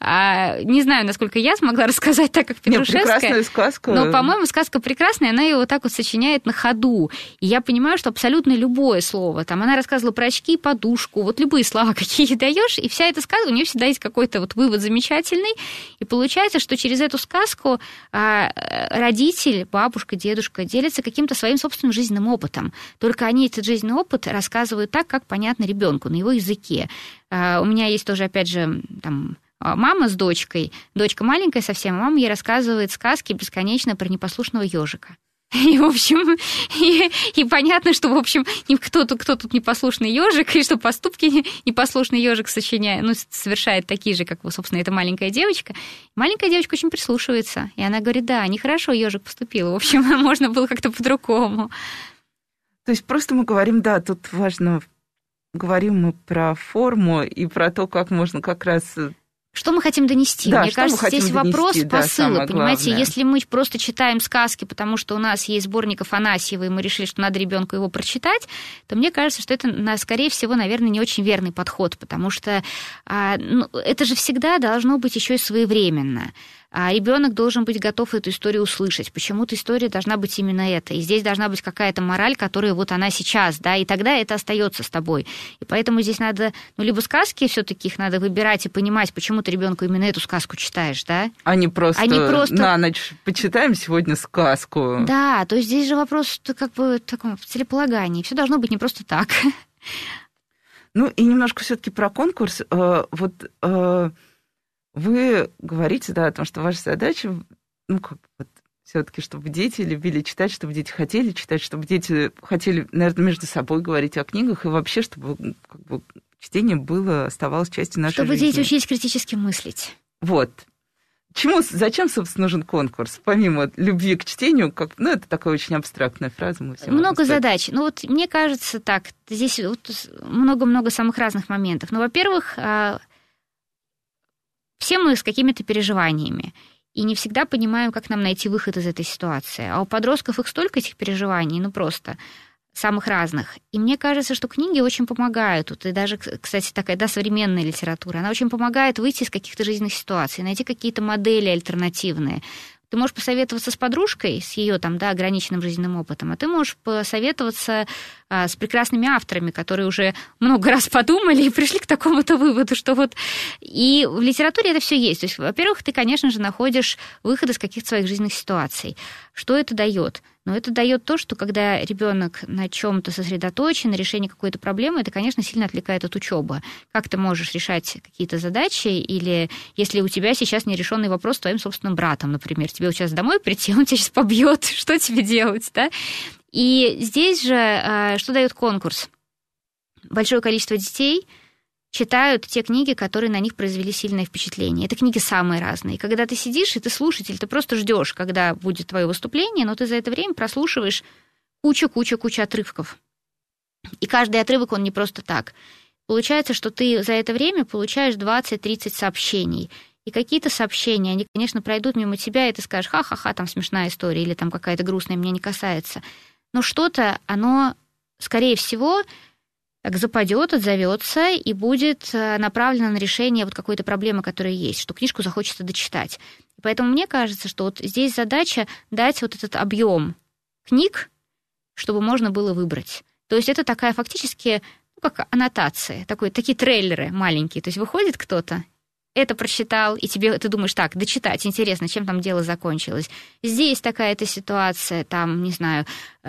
А, не знаю, насколько я смогла рассказать так, как Петрушевская. Нет, прекрасная сказка. Но, по-моему, сказка прекрасная, она ее вот так вот сочиняет на ходу. И я понимаю, что абсолютно любое слово, там она рассказывала про очки, подушку, вот любые слова, какие даешь, и вся эта сказка, у нее всегда есть какой-то вот вывод замечательный, и получается, что через эту сказку а, родитель, бабушка, дедушка делятся каким-то своим собственным жизненным опытом. Только они этот жизненный опыт рассказывают так, как понятно ребенку на его языке. А, у меня есть тоже, опять же, там а, мама с дочкой, дочка маленькая совсем, а мама ей рассказывает сказки бесконечно про непослушного ежика. И, в общем, и, и понятно, что, в общем, кто, тут, кто тут непослушный ежик, и что поступки непослушный ежик сочиняет, ну, совершает такие же, как, собственно, эта маленькая девочка. Маленькая девочка очень прислушивается, и она говорит, да, нехорошо ежик поступил, в общем, можно было как-то по-другому. То есть просто мы говорим, да, тут важно, говорим мы про форму и про то, как можно как раз э, что мы хотим донести? Да, Мне кажется, здесь донести, вопрос да, посыла. Понимаете, главное. если мы просто читаем сказки, потому что у нас есть сборник Афанасьева, и мы решили, что надо ребенку его прочитать, то мне кажется, что это, скорее всего, наверное, не очень верный подход, потому что а, ну, это же всегда должно быть еще и своевременно а ребенок должен быть готов эту историю услышать. Почему-то история должна быть именно это. И здесь должна быть какая-то мораль, которая вот она сейчас, да, и тогда это остается с тобой. И поэтому здесь надо, ну, либо сказки все-таки их надо выбирать и понимать, почему ты ребенку именно эту сказку читаешь, да? А не просто, а не просто... на ночь почитаем сегодня сказку. Да, то есть здесь же вопрос как бы в таком в целеполагании. Все должно быть не просто так. Ну и немножко все-таки про конкурс. Э, вот э, вы говорите, да, о том, что ваша задача, ну, как вот, все-таки, чтобы дети любили читать, чтобы дети хотели читать, чтобы дети хотели, наверное, между собой говорить о книгах, и вообще, чтобы как бы, чтение было, оставалось частью нашей чтобы жизни. Чтобы дети учились критически мыслить. Вот. Чему, зачем, собственно, нужен конкурс? Помимо любви к чтению, как, ну, это такая очень абстрактная фраза. Мы все много задач. Ну, вот мне кажется так, здесь много-много самых разных моментов. Ну, во-первых, а, все мы с какими-то переживаниями. И не всегда понимаем, как нам найти выход из этой ситуации. А у подростков их столько этих переживаний, ну просто самых разных. И мне кажется, что книги очень помогают. Вот, и даже, кстати, такая да, современная литература, она очень помогает выйти из каких-то жизненных ситуаций, найти какие-то модели альтернативные. Ты можешь посоветоваться с подружкой, с ее там, да, ограниченным жизненным опытом, а ты можешь посоветоваться а, с прекрасными авторами, которые уже много раз подумали и пришли к такому-то выводу, что вот... И в литературе это все есть. То есть, во-первых, ты, конечно же, находишь выход из каких-то своих жизненных ситуаций. Что это дает? Но это дает то, что когда ребенок на чем-то сосредоточен, на решении какой-то проблемы, это, конечно, сильно отвлекает от учебы. Как ты можешь решать какие-то задачи, или если у тебя сейчас нерешенный вопрос с твоим собственным братом, например, тебе сейчас домой прийти, он тебя сейчас побьет, что тебе делать, да? И здесь же э, что дает конкурс? Большое количество детей – читают те книги, которые на них произвели сильное впечатление. Это книги самые разные. Когда ты сидишь, и ты слушатель, ты просто ждешь, когда будет твое выступление, но ты за это время прослушиваешь кучу-кучу-кучу отрывков. И каждый отрывок, он не просто так. Получается, что ты за это время получаешь 20-30 сообщений. И какие-то сообщения, они, конечно, пройдут мимо тебя, и ты скажешь, ха-ха-ха, там смешная история, или там какая-то грустная, меня не касается. Но что-то, оно, скорее всего, так западет, отзовется и будет э, направлено на решение вот какой-то проблемы, которая есть, что книжку захочется дочитать. Поэтому мне кажется, что вот здесь задача дать вот этот объем книг, чтобы можно было выбрать. То есть это такая фактически ну, как аннотация, такой, такие трейлеры маленькие. То есть выходит кто-то, это прочитал, и тебе ты думаешь, так, дочитать, интересно, чем там дело закончилось. Здесь такая-то ситуация, там, не знаю,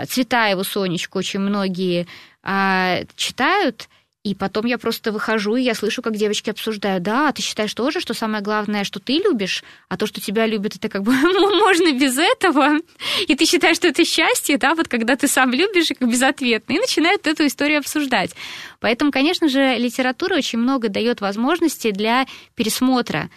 Цветаеву Сонечку очень многие а, читают, и потом я просто выхожу, и я слышу, как девочки обсуждают, да, ты считаешь тоже, что самое главное, что ты любишь, а то, что тебя любят, это как бы можно без этого, и ты считаешь, что это счастье, да, вот когда ты сам любишь и как безответно, и начинают эту историю обсуждать. Поэтому, конечно же, литература очень много дает возможностей для пересмотра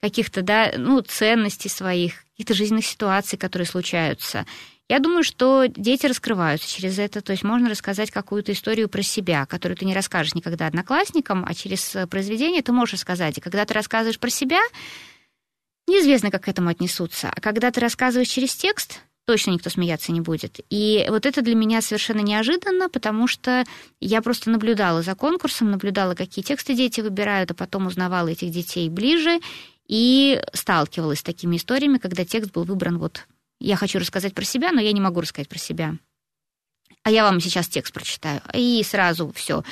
каких-то, да, ну, ценностей своих, каких-то жизненных ситуаций, которые случаются. Я думаю, что дети раскрываются через это, то есть можно рассказать какую-то историю про себя, которую ты не расскажешь никогда одноклассникам, а через э, произведение ты можешь рассказать. И когда ты рассказываешь про себя, неизвестно, как к этому отнесутся. А когда ты рассказываешь через текст, точно никто смеяться не будет. И вот это для меня совершенно неожиданно, потому что я просто наблюдала за конкурсом, наблюдала, какие тексты дети выбирают, а потом узнавала этих детей ближе. и сталкивалась с такими историями, когда текст был выбран вот «я хочу рассказать про себя, но я не могу рассказать про себя». А я вам сейчас текст прочитаю. И сразу все.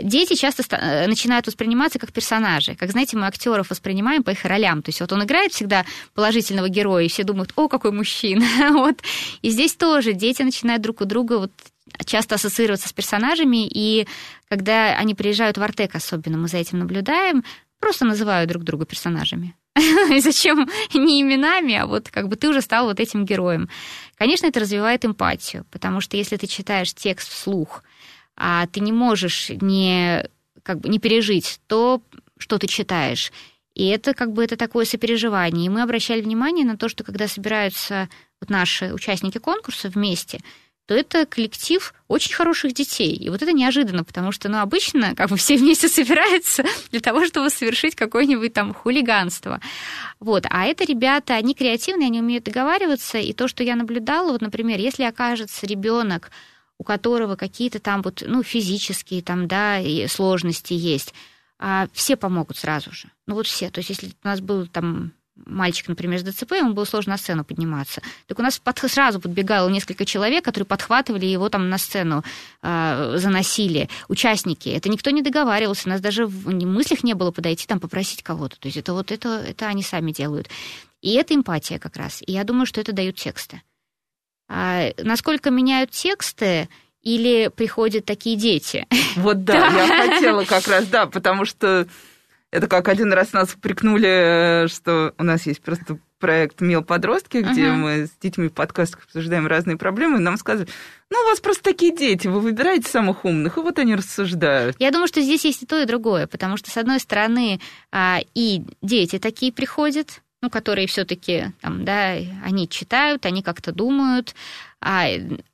Дети часто э, начинают восприниматься как персонажи. Как, знаете, мы актеров воспринимаем по их ролям. То есть вот он играет всегда положительного героя, и все думают, о, какой мужчина. вот. И здесь тоже дети начинают друг у друга вот часто ассоциироваться с персонажами, и когда они приезжают в Артек особенно, мы за этим наблюдаем, просто называют друг друга персонажами. Зачем не именами, а вот как бы ты уже стал вот этим героем. Конечно, это развивает эмпатию, потому что если ты читаешь текст вслух, а ты не можешь не, как бы, не пережить то, что ты читаешь. И это как бы это такое сопереживание. И мы обращали внимание на то, что когда собираются вот наши участники конкурса вместе, то это коллектив очень хороших детей. И вот это неожиданно, потому что, ну, обычно как бы все вместе собираются для того, чтобы совершить какое-нибудь там хулиганство. Вот. А это ребята, они креативные, они умеют договариваться. И то, что я наблюдала, вот, например, если окажется ребенок, у которого какие-то там вот, ну, физические там, да, сложности есть, а все помогут сразу же. Ну, вот все. То есть, если у нас был там мальчик, например, с ДЦП, ему было сложно на сцену подниматься. Так у нас под, сразу подбегало несколько человек, которые подхватывали его там на сцену, э, заносили. Участники. Это никто не договаривался, у нас даже в мыслях не было подойти там попросить кого-то. То есть это вот это, это они сами делают. И это эмпатия как раз. И я думаю, что это дают тексты. А насколько меняют тексты, или приходят такие дети? Вот да, я хотела как раз, да, потому что это как один раз нас упрекнули, что у нас есть просто проект «Мил подростки», где uh-huh. мы с детьми в подкастах обсуждаем разные проблемы, и нам сказали, ну, у вас просто такие дети, вы выбираете самых умных, и вот они рассуждают. Я думаю, что здесь есть и то, и другое, потому что, с одной стороны, а, и дети такие приходят, ну, которые все-таки там, да, они читают, они как-то думают, а,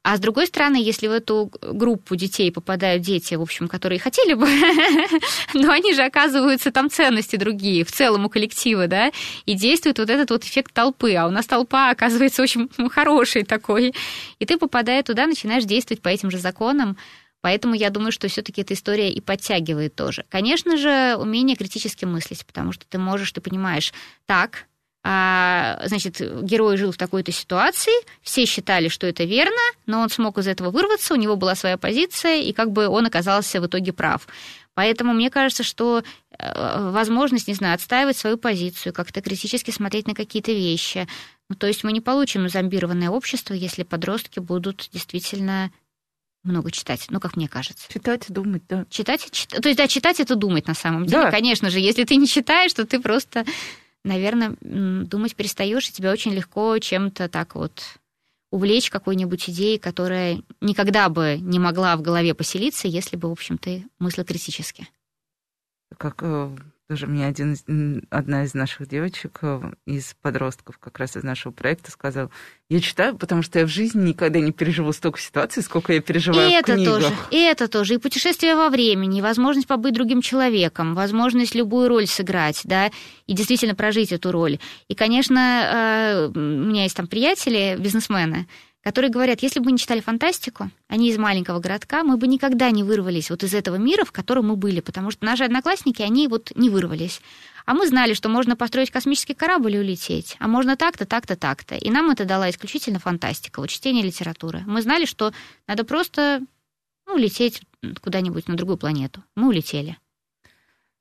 а с другой стороны, если в эту группу детей попадают дети, в общем, которые хотели бы, но они же оказываются там ценности другие в целом у коллектива, да, и действует вот этот вот эффект толпы, а у нас толпа оказывается очень хороший такой, и ты, попадая туда, начинаешь действовать по этим же законам, Поэтому я думаю, что все-таки эта история и подтягивает тоже. Конечно же, умение критически мыслить, потому что ты можешь, ты понимаешь, так, а, значит, герой жил в такой-то ситуации, все считали, что это верно, но он смог из этого вырваться, у него была своя позиция, и как бы он оказался в итоге прав. Поэтому мне кажется, что э, возможность, не знаю, отстаивать свою позицию, как-то критически смотреть на какие-то вещи. Ну, то есть мы не получим зомбированное общество, если подростки будут действительно много читать, ну, как мне кажется. Читать и думать, да. Читать, читать, то есть, да, читать это думать на самом деле, да. конечно же. Если ты не читаешь, то ты просто наверное, думать перестаешь, и тебя очень легко чем-то так вот увлечь какой-нибудь идеей, которая никогда бы не могла в голове поселиться, если бы, в общем, ты мыслила критически. Как э, тоже мне один, одна из наших девочек, э, из подростков, как раз из нашего проекта, сказала, я читаю, потому что я в жизни никогда не переживу столько ситуаций, сколько я переживаю и в это книгах. Тоже, и это тоже. И путешествие во времени, и возможность побыть другим человеком, возможность любую роль сыграть, да, и действительно прожить эту роль. И, конечно, э, у меня есть там приятели, бизнесмены, которые говорят, если бы мы не читали фантастику, они из маленького городка, мы бы никогда не вырвались вот из этого мира, в котором мы были, потому что наши одноклассники, они вот не вырвались. А мы знали, что можно построить космический корабль и улететь, а можно так-то, так-то, так-то. И нам это дала исключительно фантастика, вот чтение литературы. Мы знали, что надо просто ну, лететь куда-нибудь на другую планету. Мы улетели.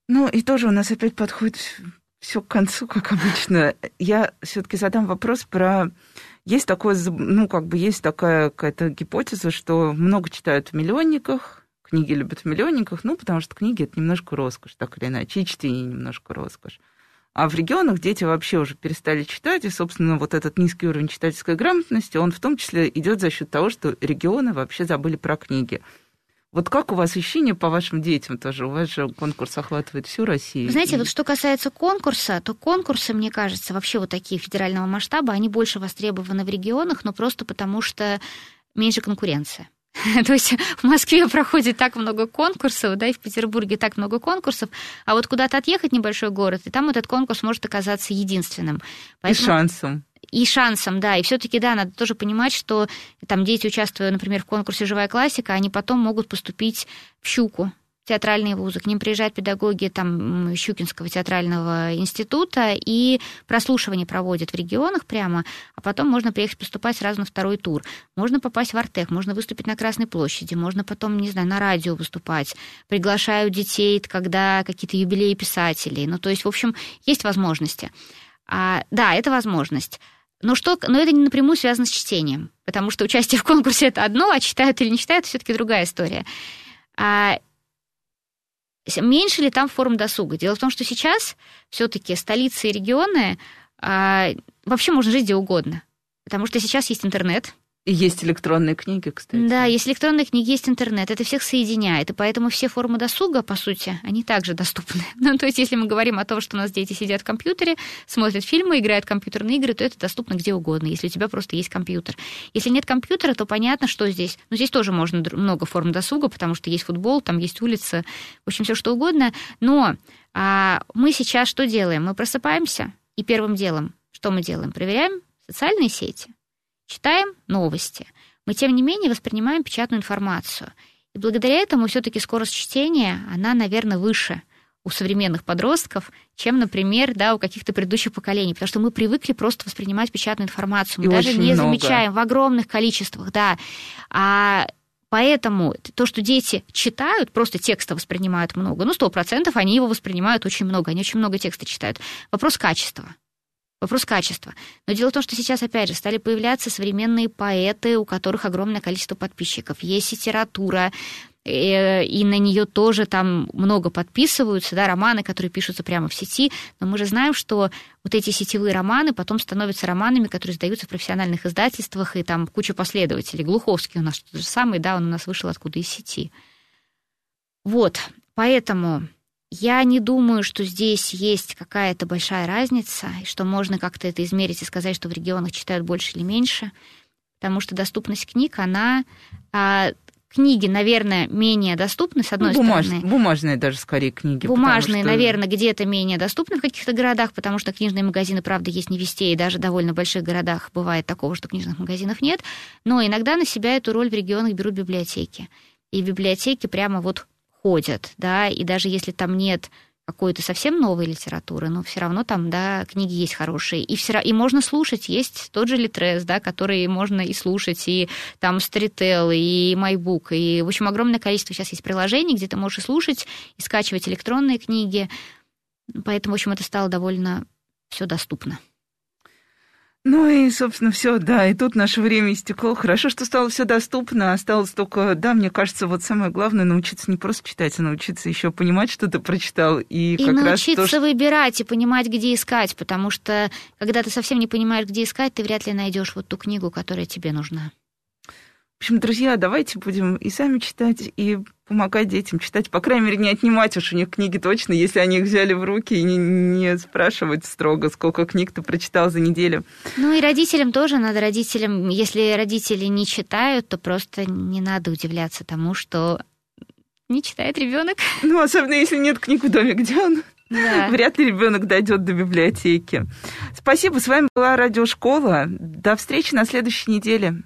Ну, и тоже у нас опять подходит все к концу, как обычно. Я все-таки задам вопрос про есть такое, ну, как бы есть такая какая-то гипотеза, что много читают в миллионниках, книги любят в миллионниках, ну, потому что книги это немножко роскошь, так или иначе, и чтение немножко роскошь. А в регионах дети вообще уже перестали читать, и, собственно, вот этот низкий уровень читательской грамотности, он в том числе идет за счет того, что регионы вообще забыли про книги. Вот как у вас ощущение по вашим детям тоже? У вас же конкурс охватывает всю Россию. Знаете, и... вот что касается конкурса, то конкурсы, мне кажется, вообще вот такие федерального масштаба, они больше востребованы в регионах, но просто потому что меньше конкуренция. То есть в Москве проходит так много конкурсов, да, и в Петербурге так много конкурсов, а вот куда-то отъехать небольшой город, и там этот конкурс может оказаться единственным. Поэтому... И шансом и шансом, да, и все-таки, да, надо тоже понимать, что там дети, участвуя, например, в конкурсе «Живая классика», они потом могут поступить в «Щуку», театральные вузы, к ним приезжают педагоги там, Щукинского театрального института, и прослушивание проводят в регионах прямо, а потом можно приехать поступать сразу на второй тур. Можно попасть в Артек, можно выступить на Красной площади, можно потом, не знаю, на радио выступать. Приглашают детей, когда какие-то юбилеи писателей. Ну, то есть, в общем, есть возможности. А, да, это возможность. Но, что, но это не напрямую связано с чтением, потому что участие в конкурсе это одно, а читают или не читают, это все-таки другая история. А меньше ли там форм досуга? Дело в том, что сейчас все-таки столицы и регионы а, вообще можно жить где угодно. Потому что сейчас есть интернет, есть электронные книги, кстати. Да, есть электронные книги, есть интернет. Это всех соединяет. И поэтому все формы досуга, по сути, они также доступны. Ну, то есть, если мы говорим о том, что у нас дети сидят в компьютере, смотрят фильмы, играют в компьютерные игры, то это доступно где угодно, если у тебя просто есть компьютер. Если нет компьютера, то понятно, что здесь. Ну, здесь тоже можно много форм досуга, потому что есть футбол, там есть улица, в общем, все что угодно. Но а, мы сейчас что делаем? Мы просыпаемся, и первым делом, что мы делаем? Проверяем социальные сети читаем новости, мы, тем не менее, воспринимаем печатную информацию. И благодаря этому все-таки скорость чтения, она, наверное, выше у современных подростков, чем, например, да, у каких-то предыдущих поколений, потому что мы привыкли просто воспринимать печатную информацию, мы И даже не много. замечаем в огромных количествах, да. А Поэтому то, что дети читают, просто текста воспринимают много, ну, сто процентов они его воспринимают очень много, они очень много текста читают. Вопрос качества. Вопрос качества. Но дело в том, что сейчас, опять же, стали появляться современные поэты, у которых огромное количество подписчиков. Есть литература, э, и на нее тоже там много подписываются, да, романы, которые пишутся прямо в сети. Но мы же знаем, что вот эти сетевые романы потом становятся романами, которые издаются в профессиональных издательствах, и там куча последователей. Глуховский у нас тот же самый, да, он у нас вышел откуда из сети. Вот, поэтому я не думаю, что здесь есть какая-то большая разница, и что можно как-то это измерить и сказать, что в регионах читают больше или меньше, потому что доступность книг, она... А, книги, наверное, менее доступны, с одной ну, бумаж... стороны. Бумажные даже скорее книги. Бумажные, что... наверное, где-то менее доступны в каких-то городах, потому что книжные магазины, правда, есть не везде, и даже в довольно больших городах бывает такого, что книжных магазинов нет. Но иногда на себя эту роль в регионах берут библиотеки. И библиотеки прямо вот ходят, да, и даже если там нет какой-то совсем новой литературы, но все равно там, да, книги есть хорошие. И, все, и можно слушать. Есть тот же Литрес, да, который можно и слушать, и там Storytel, и MyBook, и, в общем, огромное количество сейчас есть приложений, где ты можешь и слушать, и скачивать электронные книги. Поэтому, в общем, это стало довольно все доступно. Ну и, собственно, все, да, и тут наше время истекло. Хорошо, что стало все доступно, осталось только, да, мне кажется, вот самое главное научиться не просто читать, а научиться еще понимать, что ты прочитал. И, и как научиться раз то, выбирать и понимать, где искать, потому что когда ты совсем не понимаешь, где искать, ты вряд ли найдешь вот ту книгу, которая тебе нужна. В общем, друзья, давайте будем и сами читать, и помогать детям читать. По крайней мере, не отнимать уж у них книги точно, если они их взяли в руки, и не, не спрашивать строго, сколько книг ты прочитал за неделю. Ну и родителям тоже надо. Родителям, если родители не читают, то просто не надо удивляться тому, что не читает ребенок. Ну, особенно если нет книг в доме, где он? Да. Вряд ли ребенок дойдет до библиотеки. Спасибо, с вами была Радиошкола. До встречи на следующей неделе.